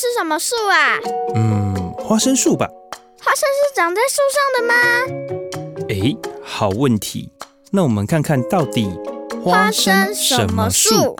是什么树啊？嗯，花生树吧。花生是长在树上的吗？哎，好问题。那我们看看到底花生什么树？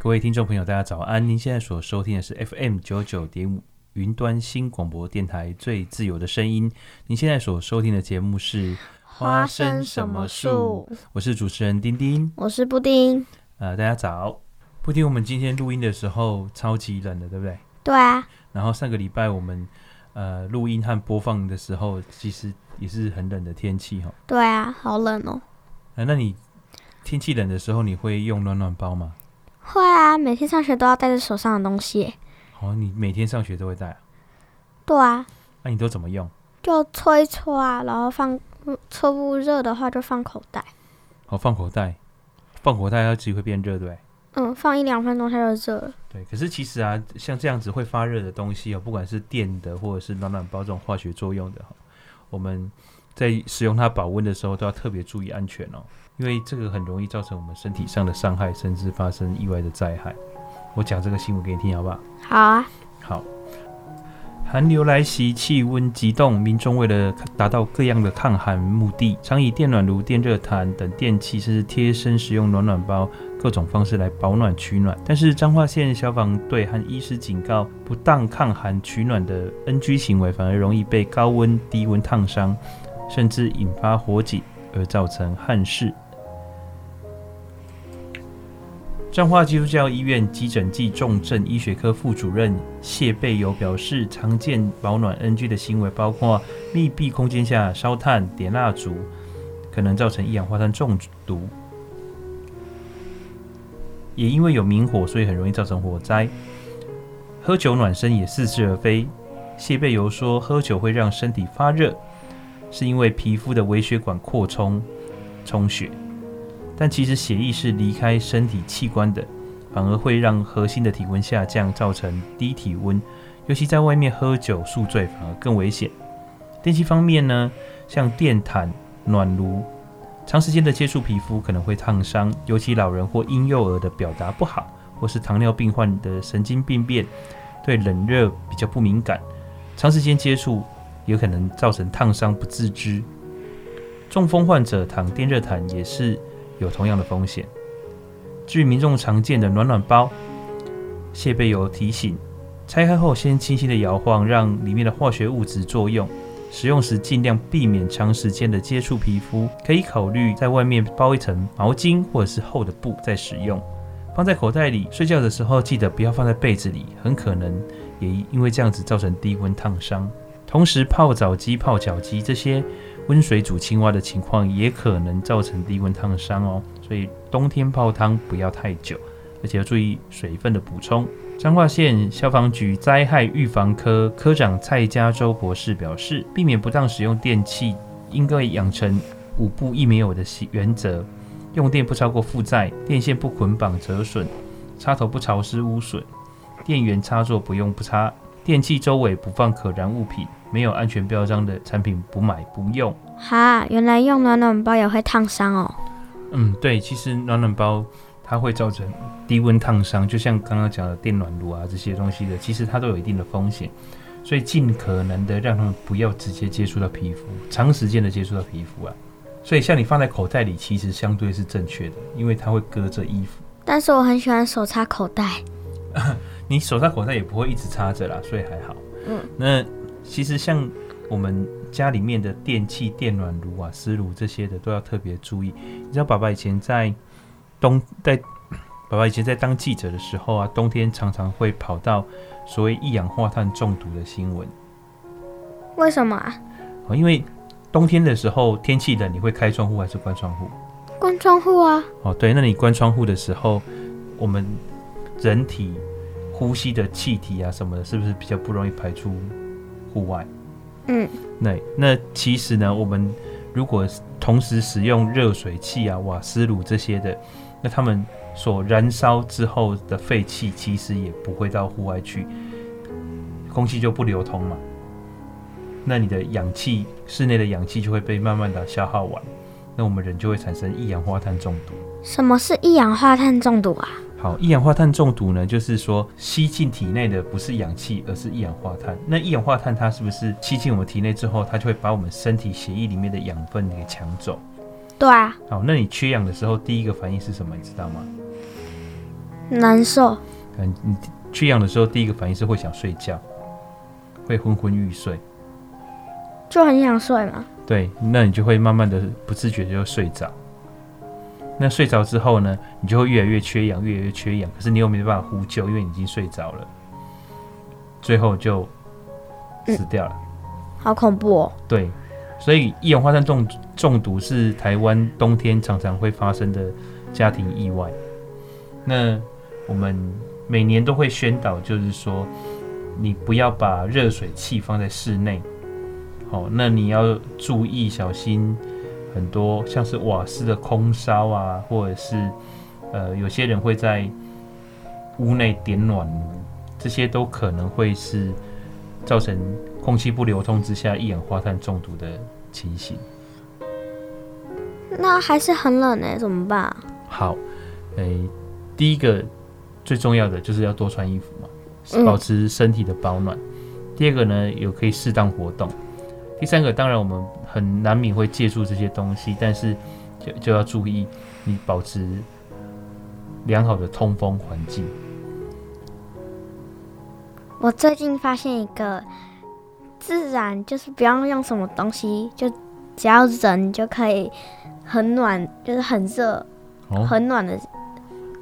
各位听众朋友，大家早安！您现在所收听的是 FM 九九点五云端新广播电台最自由的声音。您现在所收听的节目是花生什么树？我是主持人丁丁，我是布丁。呃，大家早。布丁，我们今天录音的时候超级冷的，对不对？对啊。然后上个礼拜我们呃录音和播放的时候，其实也是很冷的天气哈。对啊，好冷哦。呃，那你天气冷的时候，你会用暖暖包吗？会啊，每天上学都要带着手上的东西。哦，你每天上学都会带啊？对啊。那你都怎么用？就搓一搓啊，然后放搓不热的话就放口袋。哦，放口袋，放口袋它自己会变热，对？嗯，放一两分钟它就热了。对，可是其实啊，像这样子会发热的东西哦，不管是电的或者是暖暖包这种化学作用的哈，我们在使用它保温的时候都要特别注意安全哦。因为这个很容易造成我们身体上的伤害，甚至发生意外的灾害。我讲这个新闻给你听，好不好？好啊。好。寒流来袭，气温急冻，民众为了达到各样的抗寒目的，常以电暖炉、电热毯等电器，甚至贴身使用暖暖包，各种方式来保暖取暖。但是彰化县消防队和医师警告，不当抗寒取暖的 NG 行为，反而容易被高温低温烫伤，甚至引发火警而造成憾事。彰化基督教医院急诊暨重症医学科副主任谢贝友表示，常见保暖 NG 的行为包括密闭空间下烧炭、点蜡烛，可能造成一氧化碳中毒；也因为有明火，所以很容易造成火灾。喝酒暖身也似是而非。谢贝尤说，喝酒会让身体发热，是因为皮肤的微血管扩充充血。但其实血液是离开身体器官的，反而会让核心的体温下降，造成低体温。尤其在外面喝酒宿醉，反而更危险。电器方面呢，像电毯、暖炉，长时间的接触皮肤可能会烫伤。尤其老人或婴幼儿的表达不好，或是糖尿病患的神经病变，对冷热比较不敏感，长时间接触有可能造成烫伤不自知。中风患者躺电热毯也是。有同样的风险。至于民众常见的暖暖包，谢贝友提醒：拆开后先轻轻的摇晃，让里面的化学物质作用。使用时尽量避免长时间的接触皮肤，可以考虑在外面包一层毛巾或者是厚的布再使用。放在口袋里，睡觉的时候记得不要放在被子里，很可能也因为这样子造成低温烫伤。同时，泡澡机、泡脚机这些。温水煮青蛙的情况也可能造成低温烫伤哦，所以冬天泡汤不要太久，而且要注意水分的补充。彰化县消防局灾害预防科科长蔡家洲博士表示，避免不当使用电器，应该养成五不一没有的原则：用电不超过负载，电线不捆绑折损，插头不潮湿污损，电源插座不用不插，电器周围不放可燃物品。没有安全标章的产品不买不用。哈，原来用暖暖包也会烫伤哦。嗯，对，其实暖暖包它会造成低温烫伤，就像刚刚讲的电暖炉啊这些东西的，其实它都有一定的风险，所以尽可能的让他们不要直接接触到皮肤，长时间的接触到皮肤啊。所以像你放在口袋里，其实相对是正确的，因为它会隔着衣服。但是我很喜欢手插口袋。你手插口袋也不会一直插着啦，所以还好。嗯，那。其实像我们家里面的电器、电暖炉、啊、湿炉这些的，都要特别注意。你知道，爸爸以前在冬在爸爸以前在当记者的时候啊，冬天常常会跑到所谓一氧化碳中毒的新闻。为什么啊？因为冬天的时候天气冷，你会开窗户还是关窗户？关窗户啊。哦，对，那你关窗户的时候，我们人体呼吸的气体啊什么的，是不是比较不容易排出？户外，嗯，那，那其实呢，我们如果同时使用热水器啊、瓦斯炉这些的，那他们所燃烧之后的废气，其实也不会到户外去，空气就不流通嘛。那你的氧气，室内的氧气就会被慢慢的消耗完，那我们人就会产生一氧化碳中毒。什么是一氧化碳中毒啊？好，一氧化碳中毒呢，就是说吸进体内的不是氧气，而是一氧化碳。那一氧化碳它是不是吸进我们体内之后，它就会把我们身体血液里面的养分给抢走？对啊。好，那你缺氧的时候，第一个反应是什么？你知道吗？难受。嗯，你缺氧的时候，第一个反应是会想睡觉，会昏昏欲睡，就很想睡嘛。对，那你就会慢慢的不自觉就睡着。那睡着之后呢，你就会越来越缺氧，越来越缺氧。可是你又没办法呼救，因为你已经睡着了，最后就死掉了。嗯，好恐怖哦！对，所以一氧化碳中中毒是台湾冬天常常会发生的家庭意外。那我们每年都会宣导，就是说你不要把热水器放在室内。好，那你要注意小心。很多像是瓦斯的空烧啊，或者是呃，有些人会在屋内点暖炉，这些都可能会是造成空气不流通之下一氧化碳中毒的情形。那还是很冷呢，怎么办？好，诶、欸，第一个最重要的就是要多穿衣服嘛，保持身体的保暖。嗯、第二个呢，有可以适当活动。第三个，当然我们很难免会借助这些东西，但是就就要注意，你保持良好的通风环境。我最近发现一个自然，就是不要用什么东西，就只要人就可以很暖，就是很热、哦、很暖的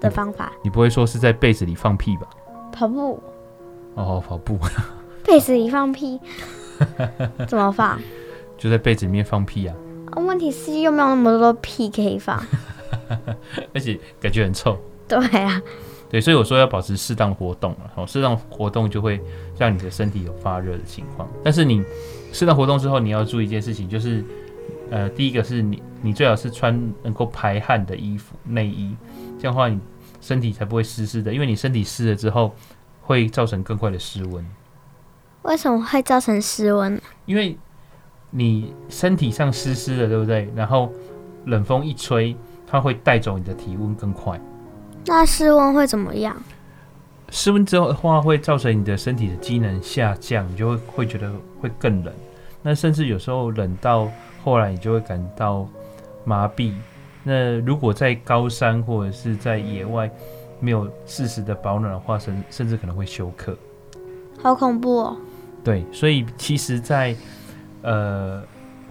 的方法。你不会说是在被子里放屁吧？跑步。哦，跑步。被子里放屁。怎么放？就在被子里面放屁啊！问题是又没有那么多屁可以放，而且感觉很臭。对啊，对，所以我说要保持适当活动了。好，适当活动就会让你的身体有发热的情况。但是你适当活动之后，你要注意一件事情，就是呃，第一个是你你最好是穿能够排汗的衣服内衣，这样的话你身体才不会湿湿的，因为你身体湿了之后会造成更快的失温。为什么会造成失温？因为你身体上湿湿的，对不对？然后冷风一吹，它会带走你的体温更快。那室温会怎么样？室温之后的话，会造成你的身体的机能下降，你就会会觉得会更冷。那甚至有时候冷到后来，你就会感到麻痹。那如果在高山或者是在野外没有适时的保暖的话，甚甚至可能会休克。好恐怖哦！对，所以其实在，呃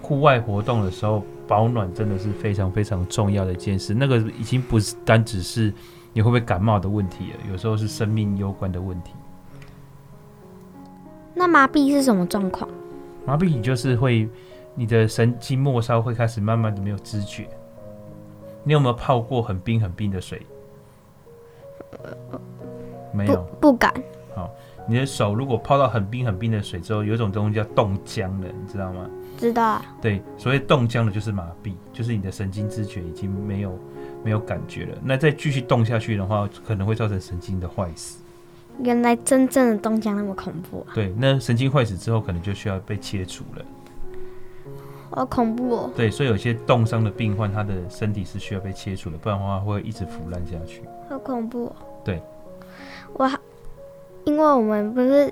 户外活动的时候，保暖真的是非常非常重要的一件事。那个已经不是单只是你会不会感冒的问题了，有时候是生命攸关的问题。那麻痹是什么状况？麻痹你就是会，你的神经末梢会开始慢慢的没有知觉。你有没有泡过很冰很冰的水？没有，不，敢。好。你的手如果泡到很冰很冰的水之后，有一种东西叫冻僵了，你知道吗？知道啊。对，所谓冻僵的就是麻痹，就是你的神经知觉已经没有没有感觉了。那再继续冻下去的话，可能会造成神经的坏死。原来真正的冻僵那么恐怖啊！对，那神经坏死之后，可能就需要被切除了。好恐怖哦！对，所以有些冻伤的病患，他的身体是需要被切除的，不然的话会一直腐烂下去。好恐怖哦！对，我。因为我们不是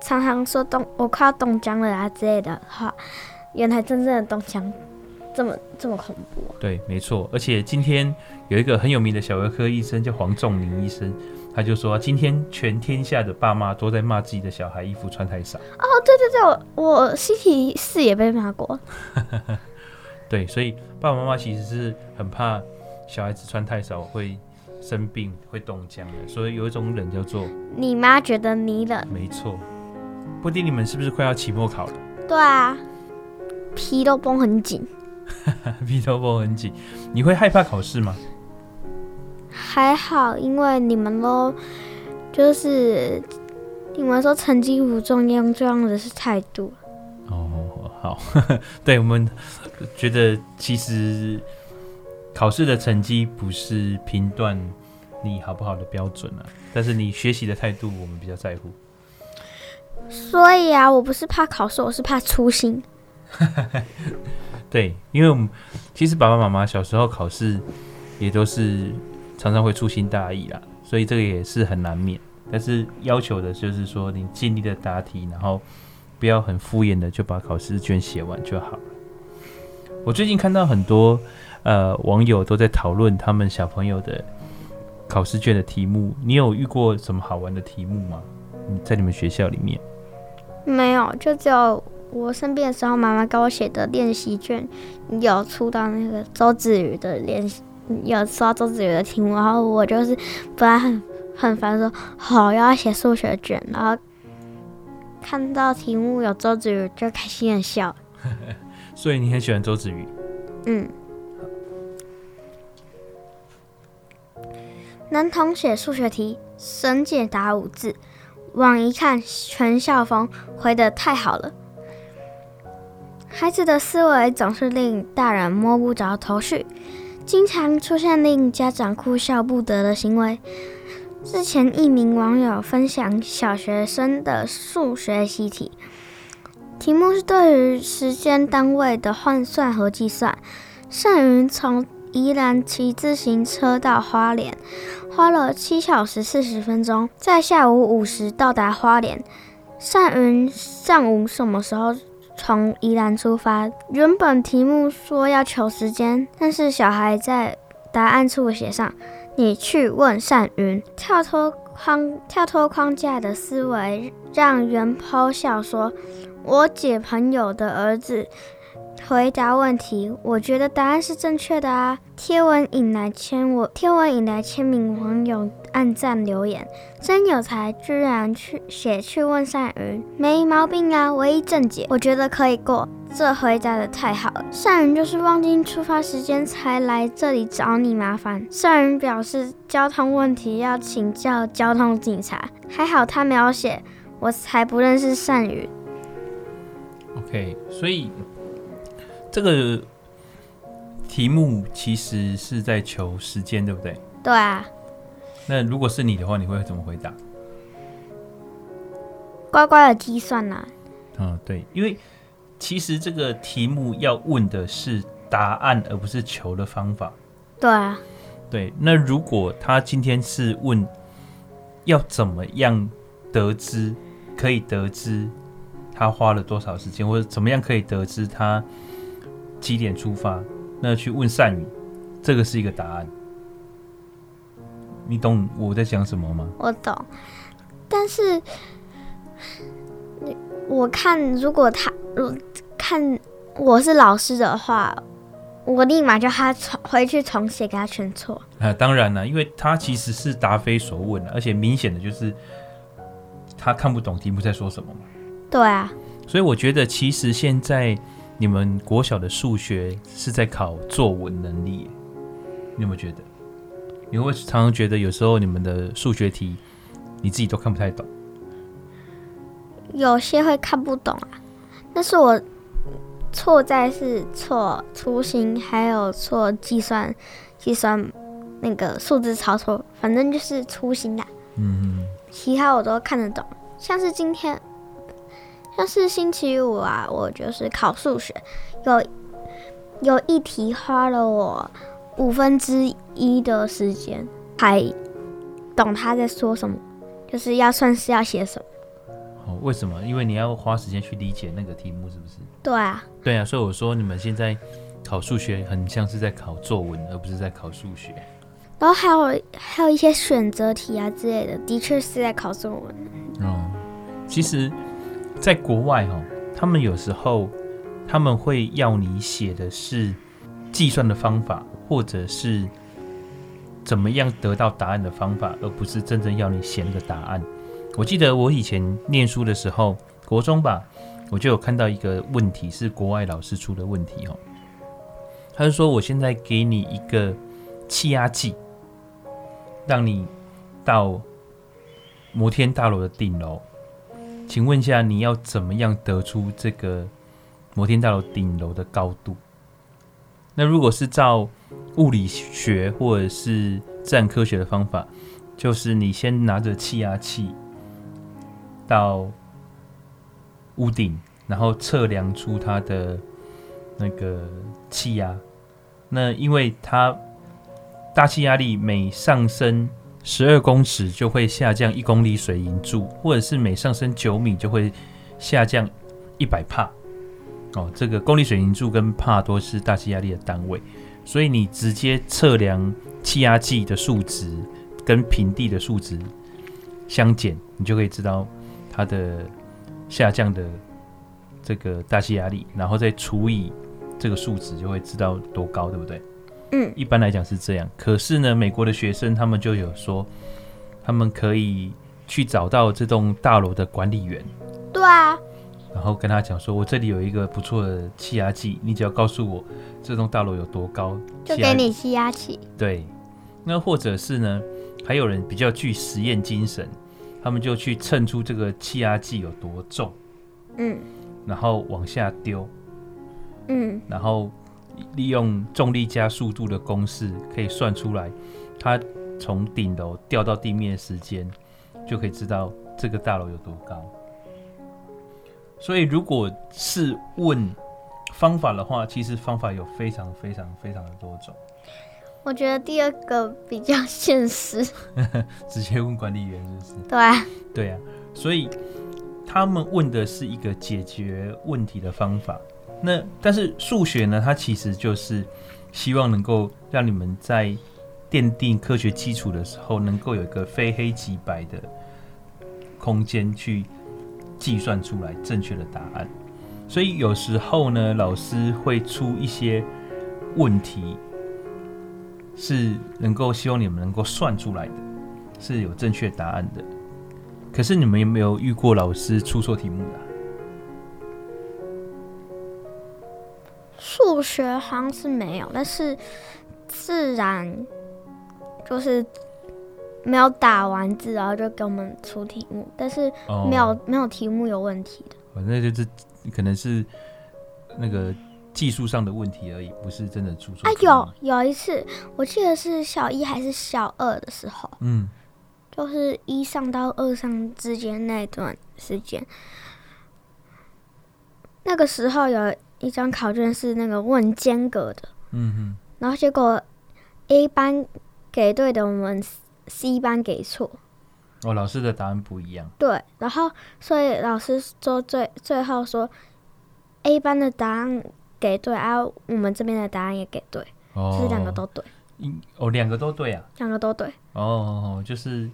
常常说冻，我快要冻僵了啊之类的话，原来真正的冻僵这么这么恐怖啊。对，没错。而且今天有一个很有名的小儿科医生叫黄仲宁医生，他就说今天全天下的爸妈都在骂自己的小孩衣服穿太少。哦，对对对，我我星期四也被骂过。对，所以爸爸妈妈其实是很怕小孩子穿太少会。生病会冻僵的，所以有一种冷叫做你妈觉得你冷。没错，布丁，你们是不是快要期末考了？对啊，皮都绷很紧，皮都绷很紧。你会害怕考试吗？还好，因为你们都就是你们说成绩不重要，重要的是态度。哦，好，对我们觉得其实。考试的成绩不是评断你好不好的标准啊，但是你学习的态度我们比较在乎。所以啊，我不是怕考试，我是怕粗心。对，因为我们其实爸爸妈妈小时候考试也都是常常会粗心大意啦，所以这个也是很难免。但是要求的就是说，你尽力的答题，然后不要很敷衍的就把考试卷写完就好。我最近看到很多呃网友都在讨论他们小朋友的考试卷的题目，你有遇过什么好玩的题目吗？在你们学校里面？没有，就只有我生病的时候，妈妈给我写的练习卷有出到那个周子瑜的练习，有刷周子瑜的题目，然后我就是本来很很烦，说好要写数学卷，然后看到题目有周子瑜，就开心的笑。所以你很喜欢周子瑜？嗯。男童写数学题，神解答五字。往一看，全校风，回的太好了。孩子的思维总是令大人摸不着头绪，经常出现令家长哭笑不得的行为。之前一名网友分享小学生的数学习题，题目是对于时间单位的换算和计算。善云从宜兰骑自行车到花莲。花了七小时四十分钟，在下午五时到达花莲。善云上午什么时候从宜兰出发？原本题目说要求时间，但是小孩在答案处写上“你去问善云”，跳脱框跳脱框架的思维，让原 PO 笑说：“我姐朋友的儿子。”回答问题，我觉得答案是正确的啊！贴文引来千我贴文引来千名网友按赞留言，真有才，居然去写去问善云，没毛病啊！唯一正解，我觉得可以过。这回答的太好了，善云就是忘记出发时间才来这里找你麻烦。善云表示交通问题要请教交通警察，还好他没有写，我才不认识善云。OK，所以。这个题目其实是在求时间，对不对？对啊。那如果是你的话，你会怎么回答？乖乖的计算呐。嗯，对，因为其实这个题目要问的是答案，而不是求的方法。对啊。对，那如果他今天是问要怎么样得知，可以得知他花了多少时间，或者怎么样可以得知他。几点出发？那去问善宇，这个是一个答案。你懂我在讲什么吗？我懂，但是我看如果他如看我是老师的话，我立马叫他重回去重写，给他全错。啊，当然了，因为他其实是答非所问，而且明显的就是他看不懂题目在说什么嘛。对啊，所以我觉得其实现在。你们国小的数学是在考作文能力，你有没有觉得？你会常常觉得有时候你们的数学题你自己都看不太懂？有些会看不懂啊，但是我错在是错粗心，还有错计算计算那个数字操作，反正就是粗心的。嗯，其他我都看得懂，像是今天。像是星期五啊，我就是考数学，有有一题花了我五分之一的时间，还懂他在说什么，就是要算是要写什么。哦，为什么？因为你要花时间去理解那个题目，是不是？对啊。对啊，所以我说你们现在考数学很像是在考作文，而不是在考数学。然后还有还有一些选择题啊之类的，的确是在考作文。哦，其实。在国外哦，他们有时候他们会要你写的是计算的方法，或者是怎么样得到答案的方法，而不是真正要你写那个答案。我记得我以前念书的时候，国中吧，我就有看到一个问题是国外老师出的问题哦。他就说：“我现在给你一个气压计，让你到摩天大楼的顶楼。”请问一下，你要怎么样得出这个摩天大楼顶楼的高度？那如果是照物理学或者是自然科学的方法，就是你先拿着气压器到屋顶，然后测量出它的那个气压。那因为它大气压力每上升十二公尺就会下降一公里水银柱，或者是每上升九米就会下降一百帕。哦，这个公里水银柱跟帕都是大气压力的单位，所以你直接测量气压计的数值跟平地的数值相减，你就可以知道它的下降的这个大气压力，然后再除以这个数值，就会知道多高，对不对？嗯，一般来讲是这样。可是呢，美国的学生他们就有说，他们可以去找到这栋大楼的管理员。对啊。然后跟他讲说，我这里有一个不错的气压计，你只要告诉我这栋大楼有多高，就给你气压器。对，那或者是呢，还有人比较具实验精神，他们就去称出这个气压计有多重，嗯，然后往下丢，嗯，然后利用重力加速度的公式可以算出来，它从顶楼掉到地面的时间，就可以知道这个大楼有多高。所以，如果是问方法的话，其实方法有非常非常非常的多种。我觉得第二个比较现实，直接问管理员是不是？对啊，对啊。所以他们问的是一个解决问题的方法。那但是数学呢？它其实就是希望能够让你们在奠定科学基础的时候，能够有一个非黑即白的空间去。计算出来正确的答案，所以有时候呢，老师会出一些问题，是能够希望你们能够算出来的，是有正确答案的。可是你们有没有遇过老师出错题目的？数学好像是没有，但是自然就是。没有打完字，然后就给我们出题目，但是没有、哦、没有题目有问题的。反正就是可能是那个技术上的问题而已，不是真的出错。啊，有有一次，我记得是小一还是小二的时候，嗯，就是一上到二上之间那段时间，那个时候有一张考卷是那个问间隔的，嗯哼，然后结果 A 班给对的，我们。C 班给错，哦，老师的答案不一样。对，然后所以老师说最最后说 A 班的答案给对，啊，我们这边的答案也给对，哦，就是两个都对。哦，两个都对啊，两个都对。哦，就是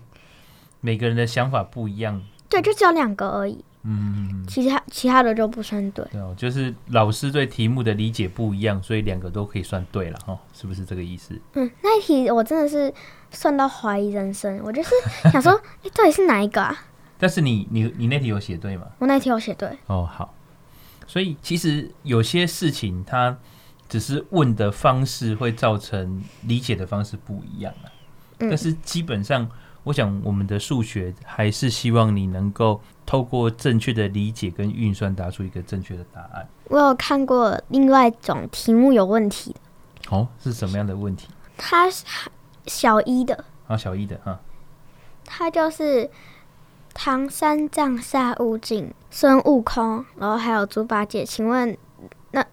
每个人的想法不一样。对，就只有两个而已。嗯，其他其他的就不算对。对哦，就是老师对题目的理解不一样，所以两个都可以算对了哈，是不是这个意思？嗯，那一题我真的是算到怀疑人生，我就是想说，哎、欸，到底是哪一个啊？但是你你你那题有写对吗？我那题有写对。哦，好。所以其实有些事情，它只是问的方式会造成理解的方式不一样啊。嗯、但是基本上。我想，我们的数学还是希望你能够透过正确的理解跟运算，答出一个正确的答案。我有看过另外一种题目有问题的。哦，是什么样的问题？他小一的啊，小一的啊。他就是唐三藏沙悟净、孙悟空，然后还有猪八戒。请问那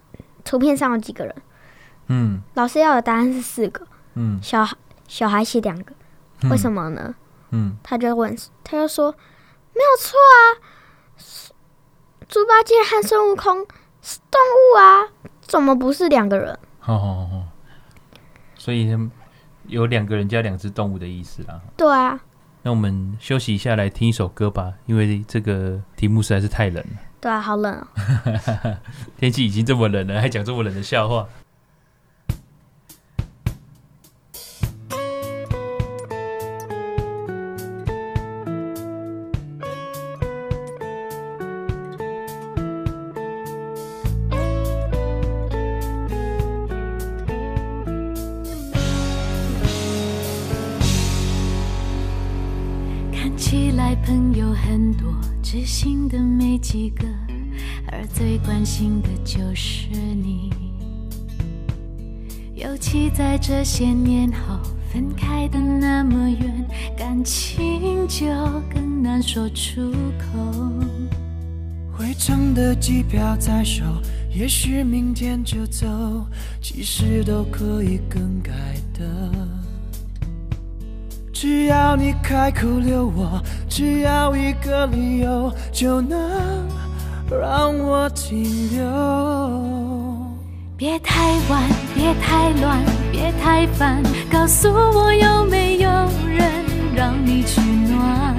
图片上有几个人？嗯，老师要的答案是四个。嗯，小孩小孩写两个，为什么呢？嗯，他就问，他就说没有错啊，猪八戒和孙悟空是动物啊，怎么不是两个人？好好好，所以有两个人加两只动物的意思啦。对啊，那我们休息一下来听一首歌吧，因为这个题目实在是太冷了。对啊，好冷哦。天气已经这么冷了，还讲这么冷的笑话。而最关心的就是你。尤其在这些年后，分开的那么远，感情就更难说出口。回程的机票在手，也许明天就走，其实都可以更改的。只要你开口留我，只要一个理由，就能让我停留。别太晚，别太乱，别太烦，告诉我有没有人让你取暖？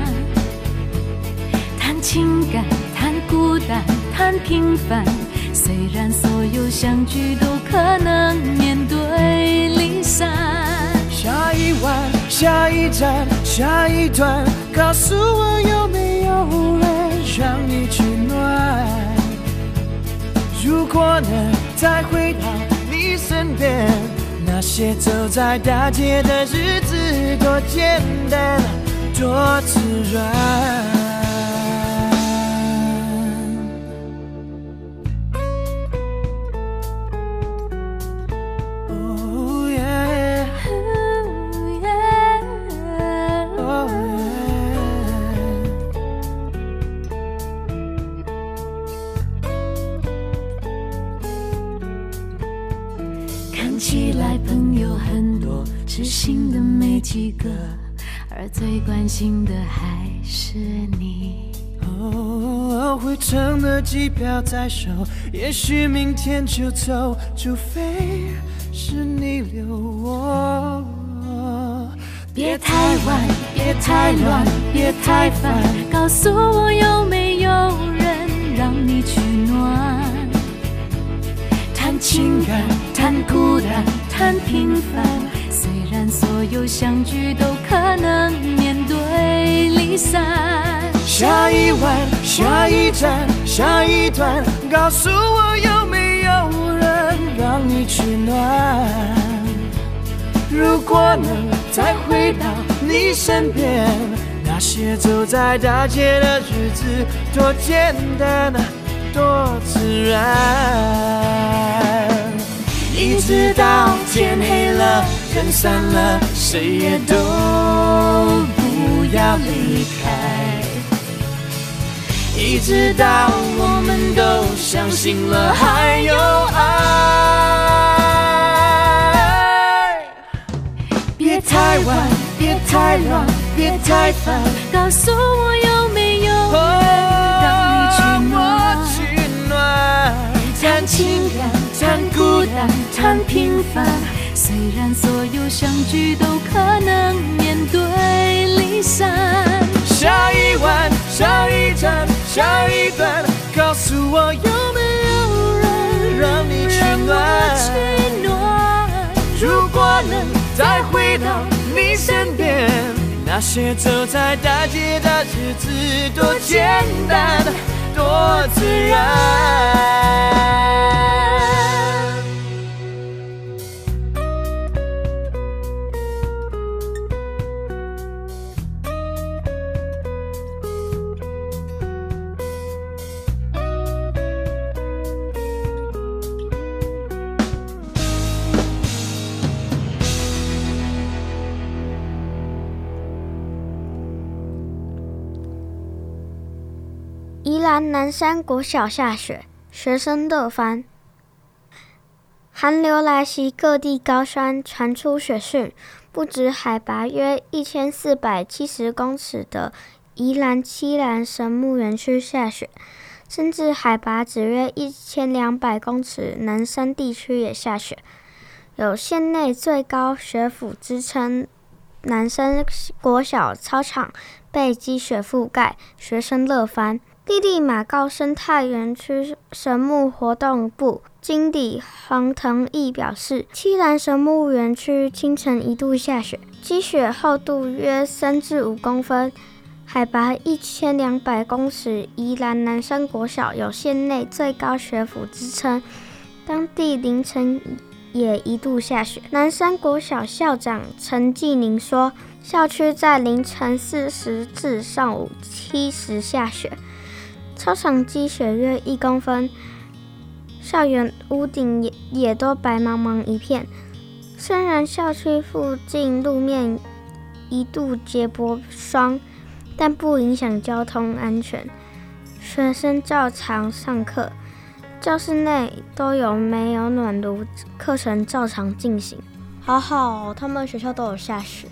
谈情感，谈孤单，谈平凡。虽然所有相聚都可能面对离散。下一晚，下一站，下一段，告诉我有没有人爱？如果能再回到你身边，那些走在大街的日子多简单，多自然。最关心的还是你。哦，回程的机票在手，也许明天就走，除非是你留我。别太晚，别太乱，别太烦，告诉我有没有人让你取暖？谈情感，谈孤单，谈平凡。所有相聚都可能面对离散。下一晚，下一站，下一段，告诉我有没有人让你取暖？如果能再回到你身边，那些走在大街的日子多简单，多自然。一直到天黑了，人散了，谁也都不要离开。一直到我们都相信了还有爱。别太晚，别太乱，别太烦，告诉我有没有人让你取暖？谈情感，谈孤单，谈平凡。虽然所有相聚都可能面对离散。下一晚，下一站，下一段，告诉我有没有人让你取暖？如果能再回到你身边，那些走在大街的日子多简单，多自然。宜兰南山国小下雪，学生乐翻。寒流来袭，各地高山传出雪讯。不止海拔约一千四百七十公尺的宜兰七兰神木园区下雪，甚至海拔只约一千两百公尺南山地区也下雪，有县内最高学府之称。南山国小操场被积雪覆盖，学生乐翻。弟弟马告生态园区神木活动部经理黄腾义表示，七兰神木园区清晨一度下雪，积雪厚度约三至五公分，海拔一千两百公尺。宜兰南山国小有县内最高学府之称，当地凌晨也一度下雪。南山国小校长陈继宁说，校区在凌晨四时至上午七时下雪。操场积雪约一公分，校园屋顶也也都白茫茫一片。虽然校区附近路面一度结薄霜，但不影响交通安全。学生照常上课，教室内都有没有暖炉，课程照常进行。好好，他们学校都有下雪。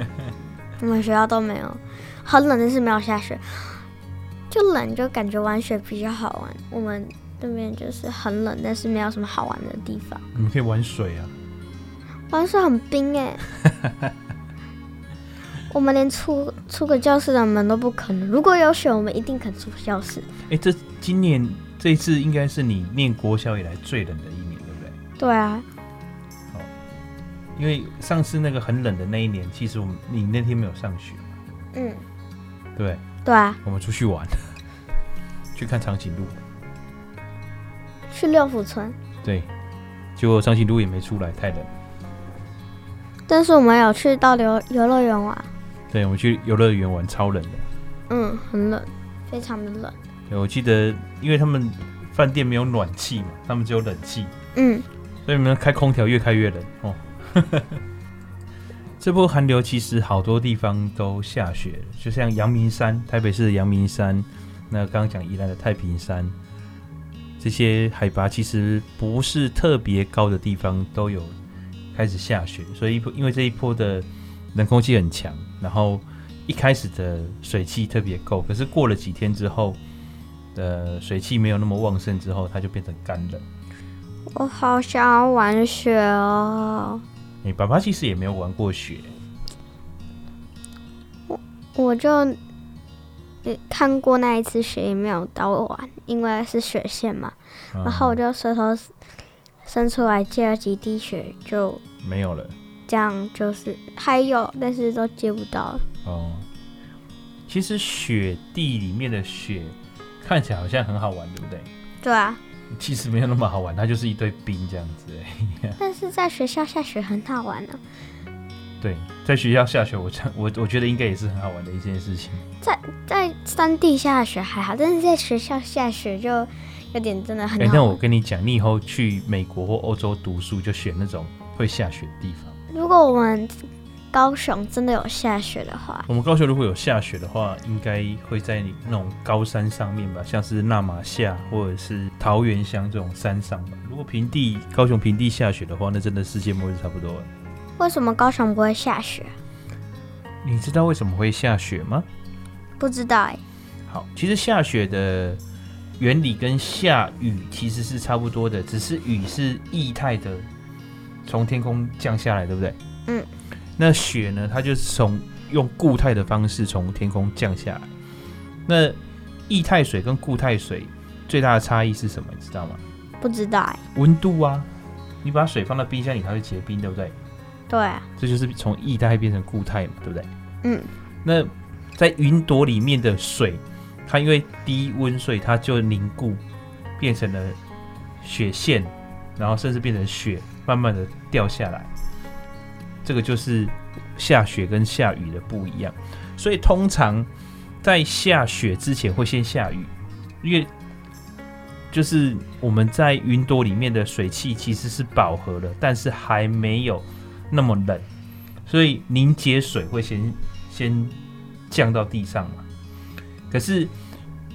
我们学校都没有，很冷，但是没有下雪，就冷就感觉玩雪比较好玩。我们那边就是很冷，但是没有什么好玩的地方。你们可以玩水啊，玩水很冰哎。我们连出出个教室的门都不可能。如果有雪，我们一定肯出教室。哎、欸，这今年这一次应该是你念国小以来最冷的一年，对不对？对啊。哦，因为上次那个很冷的那一年，其实我们你那天没有上学。嗯。对。对啊。我们出去玩，去看长颈鹿。去六福村。对。结果长颈鹿也没出来，太冷。但是我们有去到游游乐园玩。对，我们去游乐园玩，超冷的。嗯，很冷，非常的冷。对，我记得，因为他们饭店没有暖气嘛，他们只有冷气。嗯。所以你们开空调越开越冷哦。这波寒流其实好多地方都下雪，就像阳明山，台北市的阳明山，那刚刚讲宜兰的太平山，这些海拔其实不是特别高的地方都有开始下雪。所以因为这一波的冷空气很强。然后一开始的水汽特别够，可是过了几天之后，的水汽没有那么旺盛之后，它就变成干冷。我好想要玩雪哦！你爸爸其实也没有玩过雪。我我就看过那一次雪，也没有到玩，因为是雪线嘛。嗯、然后我就舌头伸出来接了几滴雪，就没有了。这样就是还有，但是都接不到了。哦，其实雪地里面的雪看起来好像很好玩，对不对？对啊。其实没有那么好玩，它就是一堆冰这样子。但是在学校下雪很好玩呢、啊。对，在学校下雪，我我我觉得应该也是很好玩的一件事情。在在山地下雪还好，但是在学校下雪就有点真的很好玩。哎，那我跟你讲，你以后去美国或欧洲读书，就选那种会下雪的地方。如果我们高雄真的有下雪的话，我们高雄如果有下雪的话，应该会在那种高山上面吧，像是纳玛夏或者是桃源乡这种山上吧。如果平地，高雄平地下雪的话，那真的世界末日差不多了。为什么高雄不会下雪？你知道为什么会下雪吗？不知道哎。好，其实下雪的原理跟下雨其实是差不多的，只是雨是液态的。从天空降下来，对不对？嗯。那雪呢？它就是从用固态的方式从天空降下来。那液态水跟固态水最大的差异是什么？你知道吗？不知道哎。温度啊！你把水放到冰箱里，它会结冰，对不对？对啊。这就是从液态变成固态嘛，对不对？嗯。那在云朵里面的水，它因为低温，所以它就凝固，变成了雪线，然后甚至变成雪。慢慢的掉下来，这个就是下雪跟下雨的不一样。所以通常在下雪之前会先下雨，因为就是我们在云朵里面的水汽其实是饱和了，但是还没有那么冷，所以凝结水会先先降到地上嘛。可是，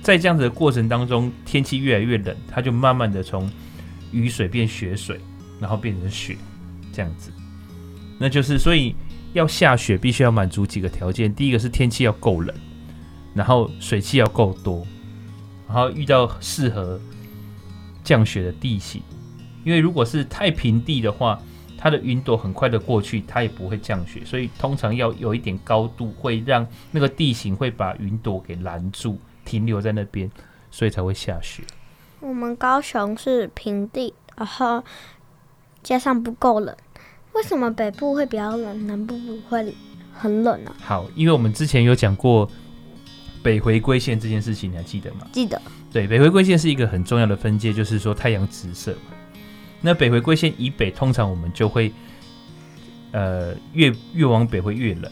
在这样子的过程当中，天气越来越冷，它就慢慢的从雨水变雪水。然后变成雪，这样子，那就是所以要下雪必须要满足几个条件。第一个是天气要够冷，然后水汽要够多，然后遇到适合降雪的地形。因为如果是太平地的话，它的云朵很快的过去，它也不会降雪。所以通常要有一点高度，会让那个地形会把云朵给拦住，停留在那边，所以才会下雪。我们高雄是平地，然后。加上不够冷，为什么北部会比较冷，南部不会很冷呢？好，因为我们之前有讲过北回归线这件事情，你还记得吗？记得。对，北回归线是一个很重要的分界，就是说太阳直射嘛。那北回归线以北，通常我们就会呃越越往北会越冷。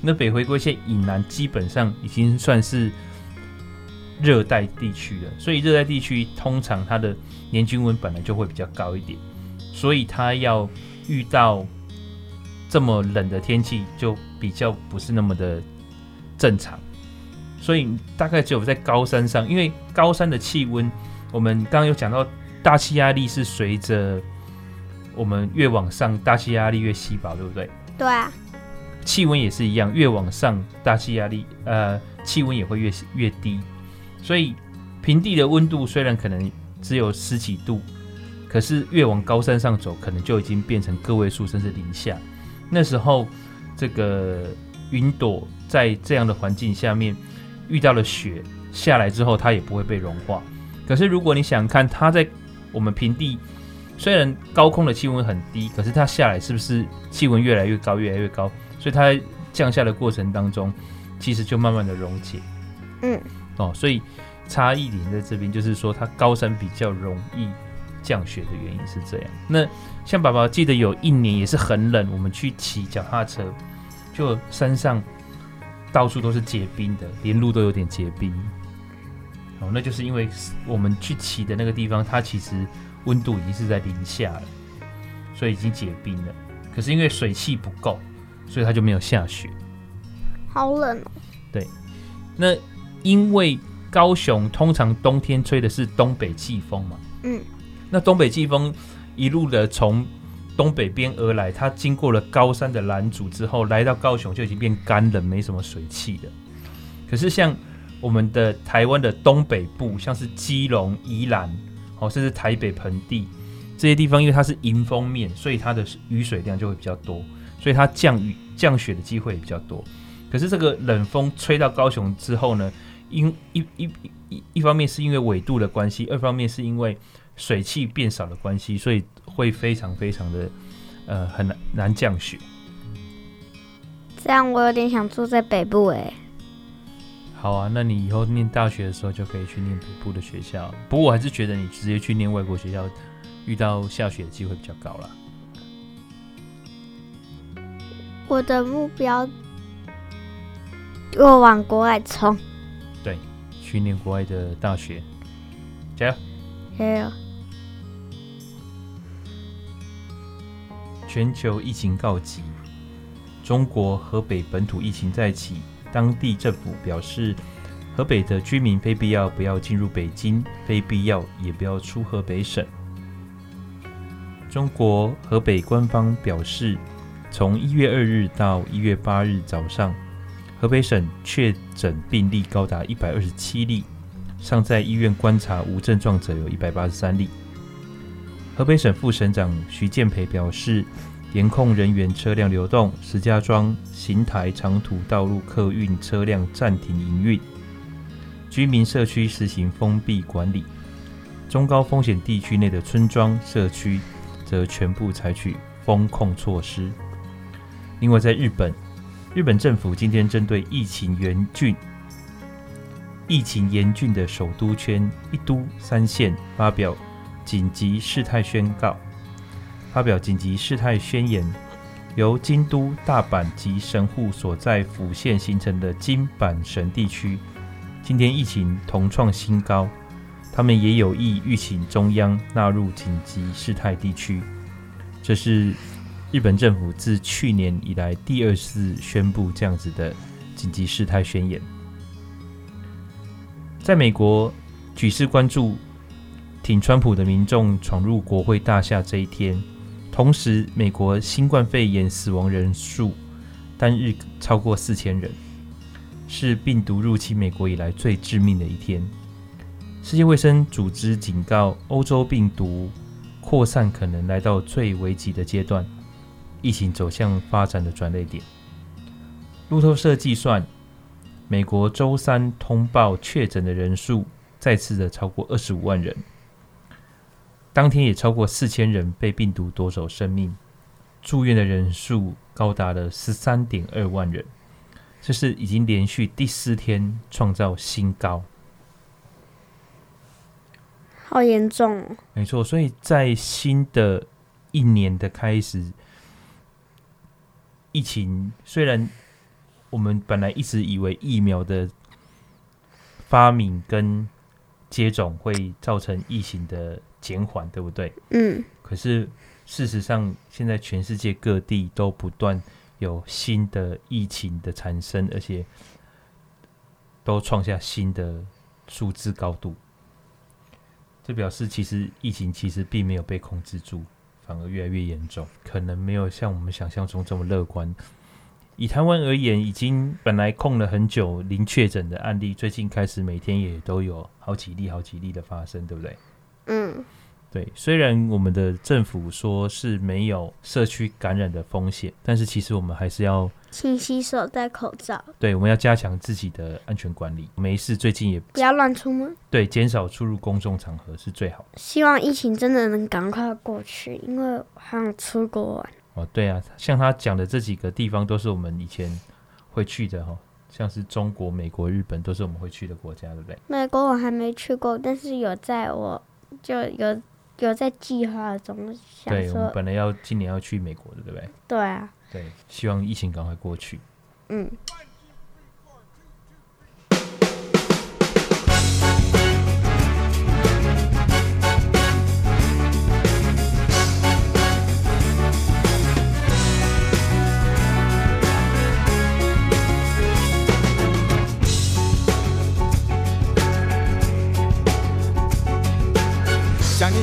那北回归线以南，基本上已经算是热带地区了。所以热带地区通常它的年均温本来就会比较高一点。所以它要遇到这么冷的天气，就比较不是那么的正常。所以大概只有在高山上，因为高山的气温，我们刚刚有讲到，大气压力是随着我们越往上，大气压力越稀薄，对不对？对啊。气温也是一样，越往上，大气压力呃气温也会越越低。所以平地的温度虽然可能只有十几度，可是越往高山上走，可能就已经变成个位数，甚至零下。那时候这个云朵在这样的环境下面遇到了雪下来之后，它也不会被融化。可是如果你想看它在我们平地，虽然高空的气温很低，可是它下来是不是气温越来越高，越来越高？所以它在降下的过程当中，其实就慢慢的溶解。嗯，哦，所以差异点在这边，就是说它高山比较容易降雪的原因是这样。那像爸爸记得有一年也是很冷，我们去骑脚踏车，就山上到处都是结冰的，连路都有点结冰。哦，那就是因为我们去骑的那个地方，它其实温度已经是在零下了，所以已经结冰了。可是因为水汽不够，所以它就没有下雪。好冷哦。对，那因为高雄通常冬天吹的是东北季风嘛，嗯，那东北季风一路的从东北边而来，它经过了高山的拦阻之后，来到高雄就已经变干冷，没什么水汽的。可是像我们的台湾的东北部，像是基隆、宜兰，哦，甚至台北盆地这些地方，因为它是迎风面，所以它的雨水量就会比较多，所以它降雨降雪的机会也比较多。可是这个冷风吹到高雄之后呢，因一一一一方面是因为纬度的关系，二方面是因为水汽变少的关系，所以会非常非常的呃很难难降雪。这样我有点想住在北部哎。好啊，那你以后念大学的时候就可以去念北部的学校。不过我还是觉得你直接去念外国学校，遇到下雪的机会比较高啦。我的目标，我往国外冲。对，去念国外的大学，加油！加油！全球疫情告急，中国河北本土疫情再起。当地政府表示，河北的居民非必要不要进入北京，非必要也不要出河北省。中国河北官方表示，从一月二日到一月八日早上，河北省确诊病例高达一百二十七例，尚在医院观察无症状者有一百八十三例。河北省副省长徐建培表示。严控人员、车辆流动，石家庄、邢台长途道路客运车辆暂停营运，居民社区实行封闭管理。中高风险地区内的村庄、社区则全部采取封控措施。另外，在日本，日本政府今天针对疫情严峻、疫情严峻的首都圈一都三县发表紧急事态宣告。发表紧急事态宣言，由京都、大阪及神户所在府县形成的京阪神地区，今天疫情同创新高，他们也有意吁请中央纳入紧急事态地区。这是日本政府自去年以来第二次宣布这样子的紧急事态宣言。在美国，举世关注挺川普的民众闯入国会大厦这一天。同时，美国新冠肺炎死亡人数单日超过四千人，是病毒入侵美国以来最致命的一天。世界卫生组织警告，欧洲病毒扩散可能来到最危急的阶段，疫情走向发展的转捩点。路透社计算，美国周三通报确诊的人数再次的超过二十五万人。当天也超过四千人被病毒夺走生命，住院的人数高达了十三点二万人，这是已经连续第四天创造新高，好严重哦！没错，所以在新的一年的开始，疫情虽然我们本来一直以为疫苗的发明跟接种会造成疫情的。减缓，对不对？嗯。可是事实上，现在全世界各地都不断有新的疫情的产生，而且都创下新的数字高度。这表示，其实疫情其实并没有被控制住，反而越来越严重，可能没有像我们想象中这么乐观。以台湾而言，已经本来控了很久零确诊的案例，最近开始每天也都有好几例、好几例的发生，对不对？嗯，对。虽然我们的政府说是没有社区感染的风险，但是其实我们还是要勤洗手、戴口罩。对，我们要加强自己的安全管理。没事，最近也不要乱出门。对，减少出入公众场合是最好的。希望疫情真的能赶快过去，因为我还想出国玩。哦，对啊，像他讲的这几个地方都是我们以前会去的哈，像是中国、美国、日本都是我们会去的国家，对不对？美国我还没去过，但是有在我就有有在计划中。对，我们本来要今年要去美国的，对不对？对啊。对，希望疫情赶快过去。嗯。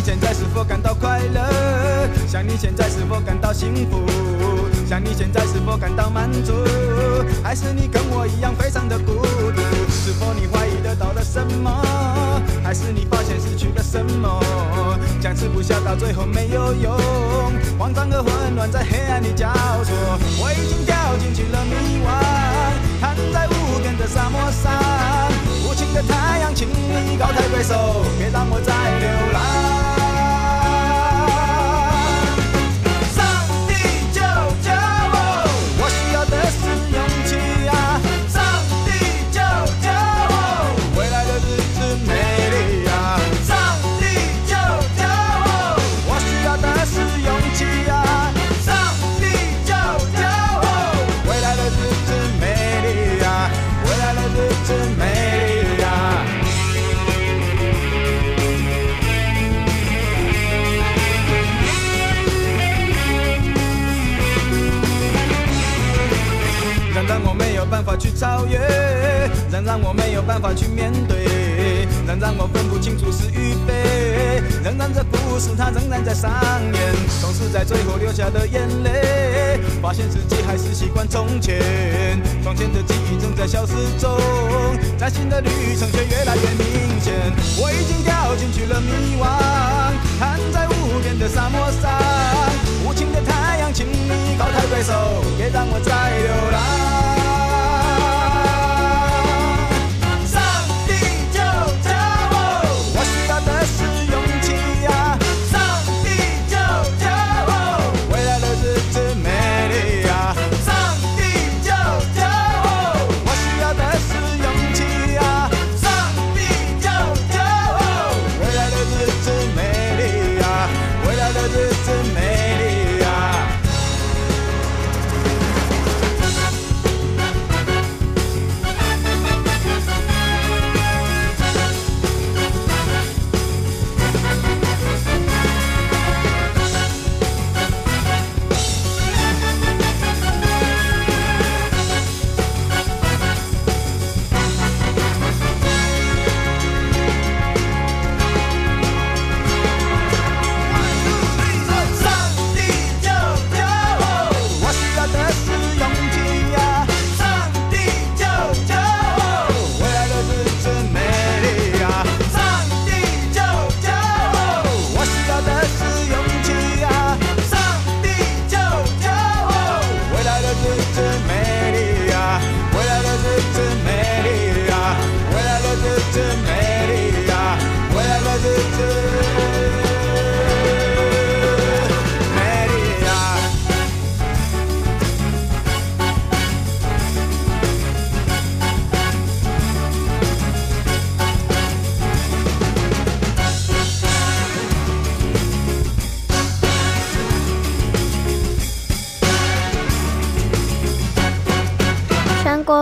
现在是否感到快乐？想你现在是否感到幸福？想你现在是否感到满足？还是你跟我一样非常的孤独？是否你怀疑得到了什么？还是你发现失去了什么？僵持不下，到最后没有用，慌张和混乱在黑暗里交错。我已经掉进去了迷惘，躺在无边的沙漠上，无情的太阳，请你高抬贵手，别让我再流超越，仍让我没有办法去面对，仍让我分不清楚是与非，仍然这故事它仍然在上演，总是在最后流下的眼泪，发现自己还是习惯从前，从前的记忆正在消失中，在新的旅程却越来越明显，我已经掉进去了迷惘，躺在无边的沙漠上，无情的太阳，请你高抬贵手，别让我再流浪。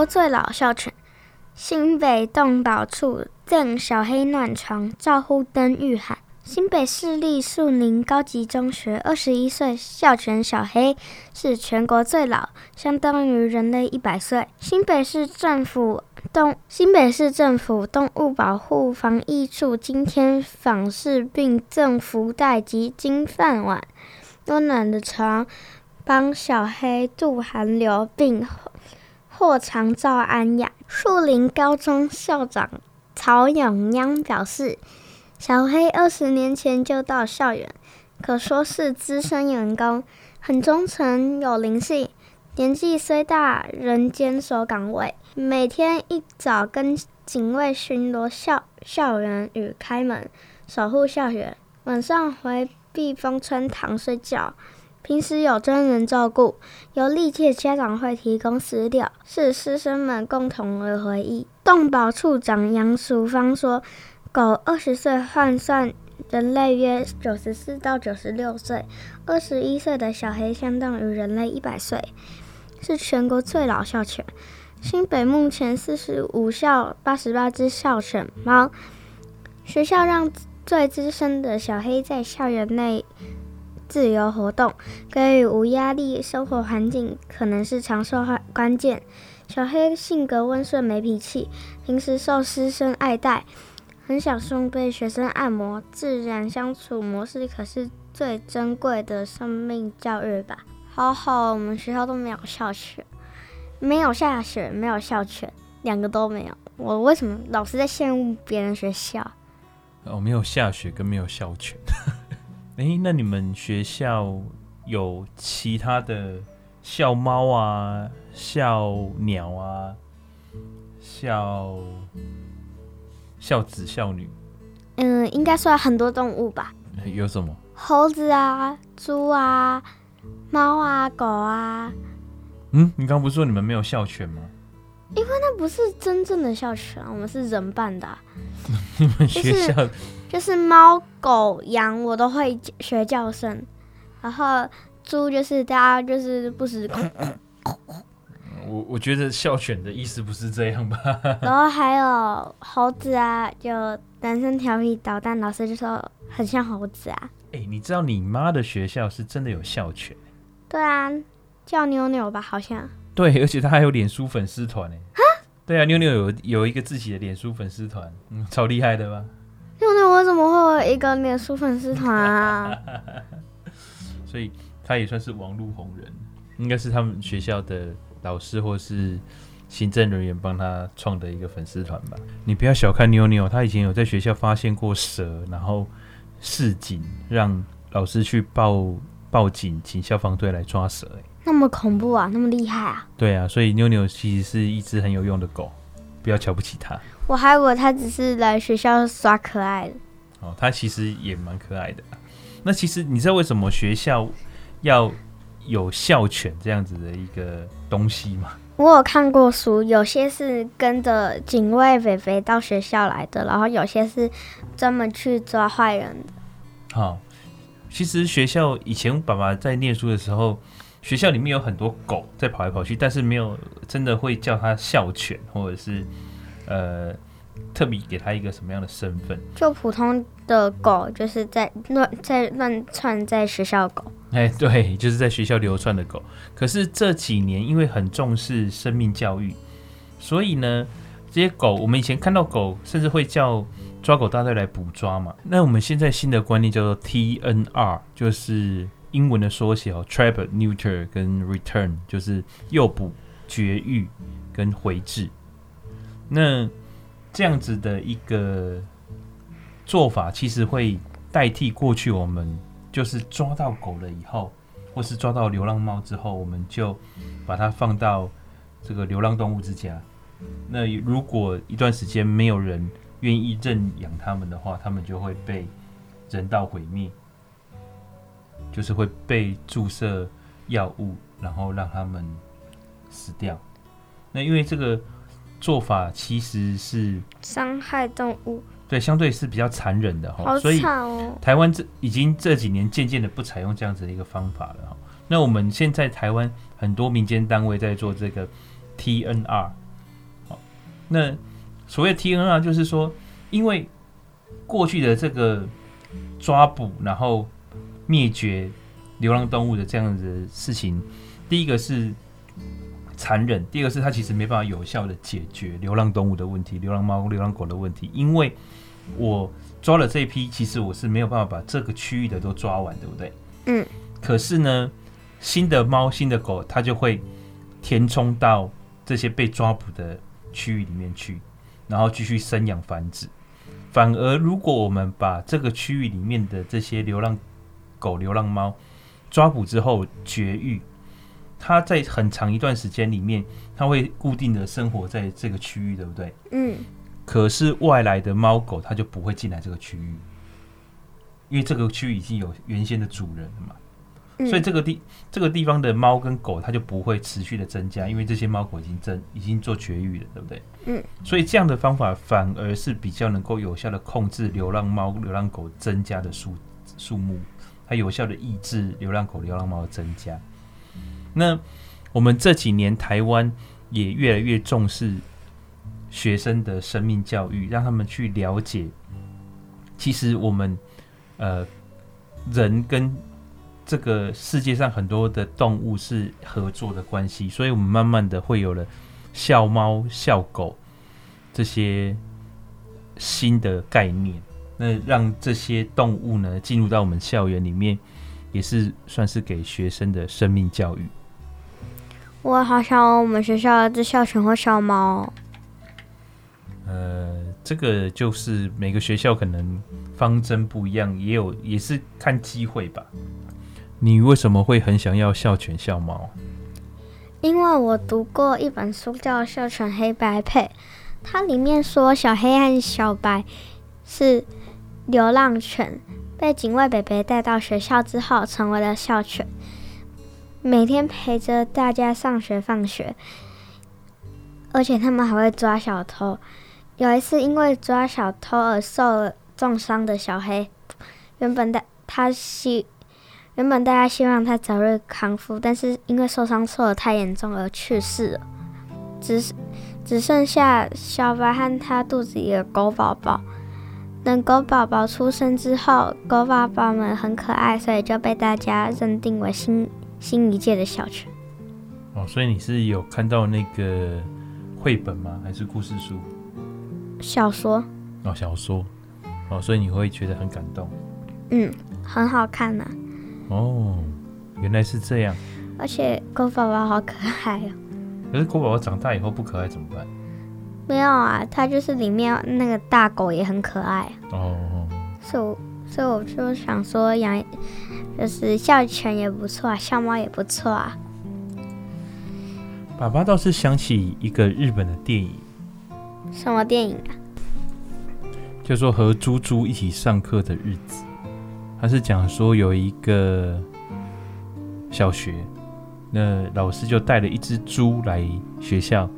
最老校犬，新北动保处赠小黑暖床，照护灯御寒。新北市立树宁高级中学二十一岁校犬小黑是全国最老，相当于人类一百岁。新北市政府动新北市政府动物保护防疫处今天访视并赠福袋及金饭碗，温暖的床。帮小黑渡寒流，并获长照安养。树林高中校长曹永央表示，小黑二十年前就到校园，可说是资深员工，很忠诚有灵性。年纪虽大，仍坚守岗位，每天一早跟警卫巡逻校校园与开门，守护校园，晚上回避风村堂睡觉。平时有专人照顾，由历届家长会提供资料，是师生们共同的回忆。动保处长杨淑芳说：“狗二十岁换算人类约九十四到九十六岁，二十一岁的小黑相当于人类一百岁，是全国最老校犬。新北目前四十五校八十八只校犬猫，学校让最资深的小黑在校园内。”自由活动，给予无压力生活环境，可能是长寿关键。小黑性格温顺，没脾气，平时受师生爱戴，很享受被学生按摩。自然相处模式可是最珍贵的生命教育吧。好好，我们学校都没有校犬，没有下雪，没有校犬，两个都没有。我为什么老是在羡慕别人学校？哦，没有下雪跟没有校犬。哎、欸，那你们学校有其他的校猫啊、校鸟啊、校校子、校女？嗯，应该算很多动物吧。有什么？猴子啊、猪啊、猫啊、狗啊。嗯，你刚刚不是说你们没有校犬吗？因为那不是真正的校犬，我们是人扮的、啊。你们学校？就是就是猫、狗、羊，我都会学叫声。然后猪就是大家就是不时。我我觉得校犬的意思不是这样吧？然后还有猴子啊，就男生调皮捣蛋，老师就说很像猴子啊。哎、欸，你知道你妈的学校是真的有校犬？对啊，叫妞妞吧，好像。对，而且他还有脸书粉丝团呢。哈？对啊，妞妞有有一个自己的脸书粉丝团，嗯，超厉害的吧？妞妞我怎么会有一个脸书粉丝团啊？所以他也算是网络红人，应该是他们学校的老师或是行政人员帮他创的一个粉丝团吧。你不要小看妞妞，他以前有在学校发现过蛇，然后示警，让老师去报报警，请消防队来抓蛇。那么恐怖啊，那么厉害啊？对啊，所以妞妞其实是一只很有用的狗，不要瞧不起他。我还以为他只是来学校耍可爱的。哦，他其实也蛮可爱的。那其实你知道为什么学校要有校犬这样子的一个东西吗？我有看过书，有些是跟着警卫肥肥到学校来的，然后有些是专门去抓坏人的。好，哦，其实学校以前爸爸在念书的时候，学校里面有很多狗在跑来跑去，但是没有真的会叫它校犬，或者是。呃，特别给它一个什么样的身份？就普通的狗，就是在乱在乱窜在学校狗。哎，对，就是在学校流窜的狗。可是这几年因为很重视生命教育，所以呢，这些狗我们以前看到狗，甚至会叫抓狗大队来捕抓嘛。那我们现在新的观念叫做 TNR，就是英文的缩写哦，Trap, Neuter 跟 Return，就是诱捕、绝育跟回制。那这样子的一个做法，其实会代替过去我们就是抓到狗了以后，或是抓到流浪猫之后，我们就把它放到这个流浪动物之家。那如果一段时间没有人愿意认养它们的话，它们就会被人道毁灭，就是会被注射药物，然后让他们死掉。那因为这个。做法其实是伤害动物，对，相对是比较残忍的哈。哦。所以台湾这已经这几年渐渐的不采用这样子的一个方法了哈。那我们现在台湾很多民间单位在做这个 TNR，好，那所谓 TNR 就是说，因为过去的这个抓捕然后灭绝流浪动物的这样子的事情，第一个是。残忍。第二个是它其实没办法有效的解决流浪动物的问题，流浪猫、流浪狗的问题。因为我抓了这一批，其实我是没有办法把这个区域的都抓完，对不对？嗯。可是呢，新的猫、新的狗，它就会填充到这些被抓捕的区域里面去，然后继续生养繁殖。反而，如果我们把这个区域里面的这些流浪狗、流浪猫抓捕之后绝育，它在很长一段时间里面，它会固定的生活在这个区域，对不对？嗯。可是外来的猫狗，它就不会进来这个区域，因为这个区域已经有原先的主人了嘛。嗯。所以这个地这个地方的猫跟狗，它就不会持续的增加，因为这些猫狗已经增已经做绝育了，对不对？嗯。所以这样的方法反而是比较能够有效的控制流浪猫、流浪狗增加的数数目，它有效的抑制流浪狗、流浪猫的增加。那我们这几年台湾也越来越重视学生的生命教育，让他们去了解，其实我们呃人跟这个世界上很多的动物是合作的关系，所以我们慢慢的会有了笑猫、笑狗这些新的概念，那让这些动物呢进入到我们校园里面，也是算是给学生的生命教育。我好想我们学校的校犬或小猫。呃，这个就是每个学校可能方针不一样，也有也是看机会吧。你为什么会很想要校犬校猫？因为我读过一本书叫《校犬黑白配》，它里面说小黑和小白是流浪犬，被警卫伯伯带到学校之后成为了校犬，每天陪着大家上学放学，而且他们还会抓小偷。有一次，因为抓小偷而受了重伤的小黑，原本大他希原本大家希望他早日康复，但是因为受伤受得太严重而去世了，只只剩下小白和他肚子里的狗宝宝。等狗宝宝出生之后，狗宝宝们很可爱，所以就被大家认定为新新一届的小犬。哦，所以你是有看到那个绘本吗？还是故事书？小说哦，小说哦，所以你会觉得很感动。嗯，很好看呢、啊。哦，原来是这样。而且狗宝宝好可爱哦。可是狗宝宝长大以后不可爱怎么办？没有啊，它就是里面那个大狗也很可爱。哦。所以，所以我就想说养，就是校犬也不错啊，校猫也不错啊。爸爸倒是想起一个日本的电影。什么电影啊？叫做和猪猪一起上课的日子。他是讲说有一个小学，那老师就带了一只猪来学校，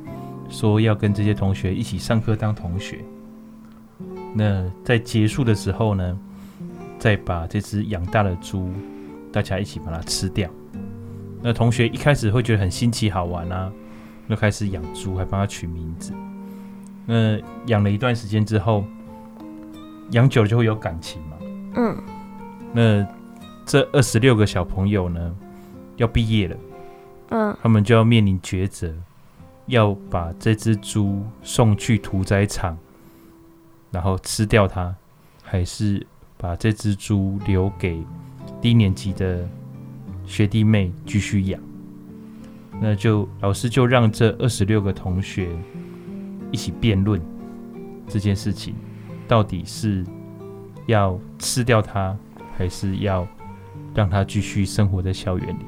说要跟这些同学一起上课当同学。那在结束的时候呢，再把这只养大的猪，大家一起把它吃掉。那同学一开始会觉得很新奇好玩啊，就开始养猪，还帮它取名字。那养了一段时间之后，养久了就会有感情嘛。嗯。那这二十六个小朋友呢，要毕业了。嗯。他们就要面临抉择，要把这只猪送去屠宰场，然后吃掉它，还是把这只猪留给低年级的学弟妹继续养？那就老师就让这二十六个同学。一起辩论这件事情，到底是要吃掉它，还是要让它继续生活在校园里？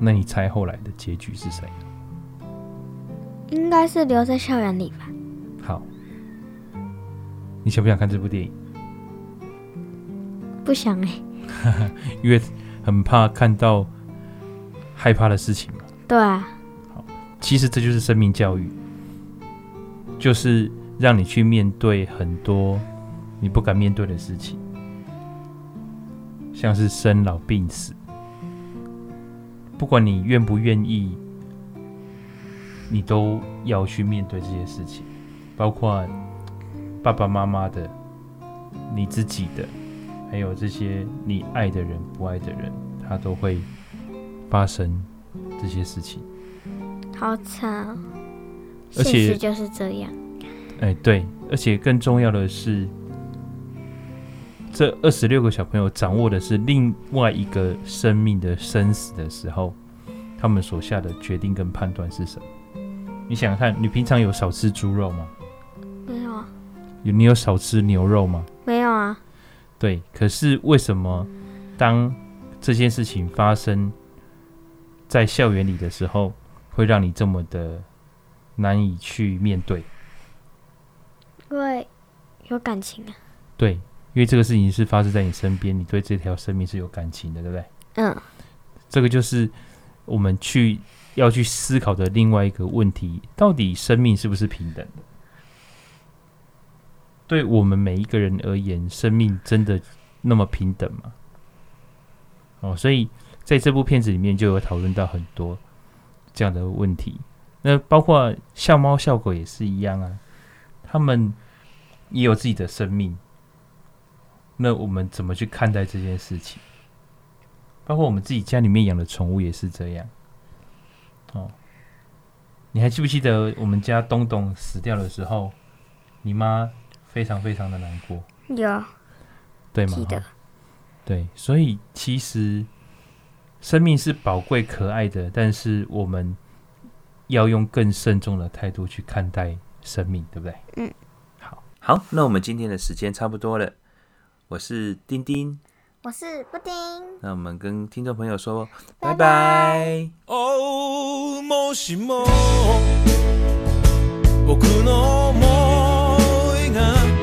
那你猜后来的结局是谁？应该是留在校园里吧。好，你想不想看这部电影？不想哎、欸，因为很怕看到害怕的事情嘛。对啊。好，其实这就是生命教育。就是让你去面对很多你不敢面对的事情，像是生老病死。不管你愿不愿意，你都要去面对这些事情，包括爸爸妈妈的、你自己的，还有这些你爱的人、不爱的人，他都会发生这些事情。好惨。而且就是这样。哎，对，而且更重要的是，这二十六个小朋友掌握的是另外一个生命的生死的时候，他们所下的决定跟判断是什么？你想想看，你平常有少吃猪肉吗？没有啊。有你有少吃牛肉吗？没有啊。对，可是为什么当这件事情发生在校园里的时候，会让你这么的难以去面对？因为有感情啊。对，因为这个事情是发生在你身边，你对这条生命是有感情的，对不对？嗯。这个就是我们去要去思考的另外一个问题：到底生命是不是平等的？对我们每一个人而言，生命真的那么平等吗？哦，所以在这部片子里面就有讨论到很多这样的问题。那包括像猫像狗也是一样啊，他们也有自己的生命。那我们怎么去看待这件事情？包括我们自己家里面养的宠物也是这样。哦，你还记不记得我们家东东死掉的时候，你妈？非常非常的难过，有，对吗？记得。对，所以其实生命是宝贵可爱的，但是我们要用更慎重的态度去看待生命，对不对？嗯，好，好，那我们今天的时间差不多了，我是丁丁，我是布丁，那我们跟听众朋友说拜拜。迷いもない